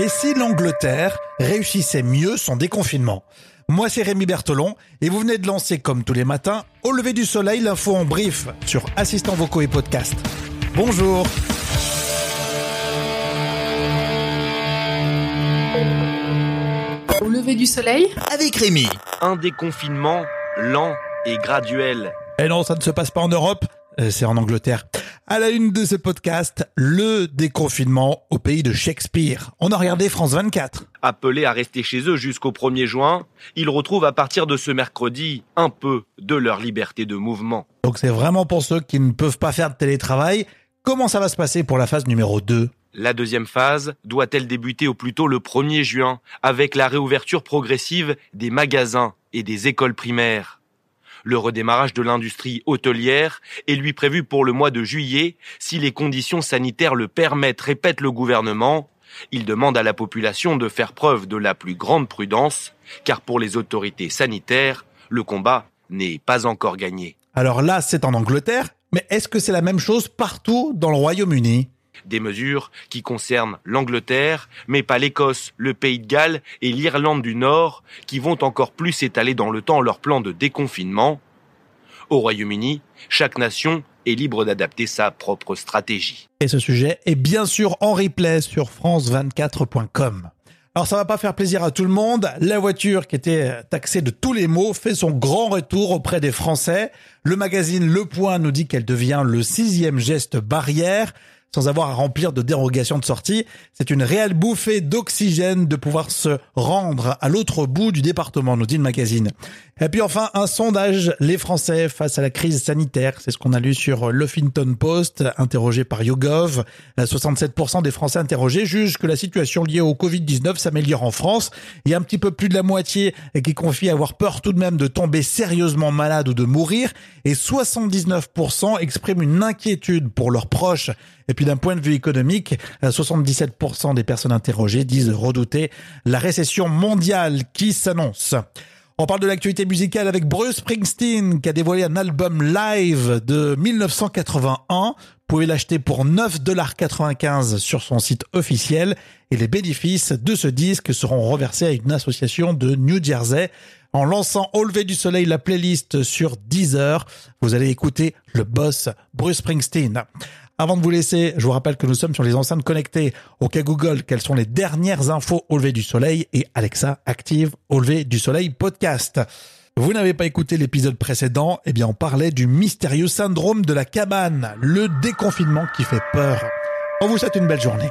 Et si l'Angleterre réussissait mieux son déconfinement? Moi c'est Rémi Bertolon et vous venez de lancer comme tous les matins au lever du soleil l'info en brief sur assistants vocaux et podcast. Bonjour Au lever du soleil? Avec Rémi. Un déconfinement lent et graduel. Et non, ça ne se passe pas en Europe, euh, c'est en Angleterre. À la une de ce podcast, le déconfinement au pays de Shakespeare. On a regardé France 24. Appelés à rester chez eux jusqu'au 1er juin, ils retrouvent à partir de ce mercredi un peu de leur liberté de mouvement. Donc c'est vraiment pour ceux qui ne peuvent pas faire de télétravail. Comment ça va se passer pour la phase numéro 2 La deuxième phase doit-elle débuter au plus tôt le 1er juin avec la réouverture progressive des magasins et des écoles primaires? Le redémarrage de l'industrie hôtelière est lui prévu pour le mois de juillet si les conditions sanitaires le permettent, répète le gouvernement. Il demande à la population de faire preuve de la plus grande prudence, car pour les autorités sanitaires, le combat n'est pas encore gagné. Alors là, c'est en Angleterre, mais est-ce que c'est la même chose partout dans le Royaume-Uni? Des mesures qui concernent l'Angleterre, mais pas l'Écosse, le Pays de Galles et l'Irlande du Nord, qui vont encore plus étaler dans le temps leur plan de déconfinement. Au Royaume-Uni, chaque nation est libre d'adapter sa propre stratégie. Et ce sujet est bien sûr en replay sur france24.com. Alors ça va pas faire plaisir à tout le monde. La voiture qui était taxée de tous les maux fait son grand retour auprès des Français. Le magazine Le Point nous dit qu'elle devient le sixième geste barrière sans avoir à remplir de dérogations de sortie. C'est une réelle bouffée d'oxygène de pouvoir se rendre à l'autre bout du département, nous dit le magazine. Et puis enfin, un sondage, les Français face à la crise sanitaire. C'est ce qu'on a lu sur Huffington Post, interrogé par YouGov. 67% des Français interrogés jugent que la situation liée au Covid-19 s'améliore en France. Il y a un petit peu plus de la moitié qui confie avoir peur tout de même de tomber sérieusement malade ou de mourir. Et 79% expriment une inquiétude pour leurs proches. Et puis d'un point de vue économique, 77% des personnes interrogées disent redouter la récession mondiale qui s'annonce. On parle de l'actualité musicale avec Bruce Springsteen qui a dévoilé un album live de 1981. Vous pouvez l'acheter pour 9,95$ sur son site officiel et les bénéfices de ce disque seront reversés à une association de New Jersey. En lançant Au lever du soleil, la playlist sur Deezer, vous allez écouter le boss Bruce Springsteen. Avant de vous laisser, je vous rappelle que nous sommes sur les enceintes connectées. Au cas Google, quelles sont les dernières infos au lever du soleil? Et Alexa active au lever du soleil podcast. Vous n'avez pas écouté l'épisode précédent, eh bien on parlait du mystérieux syndrome de la cabane, le déconfinement qui fait peur. On vous souhaite une belle journée.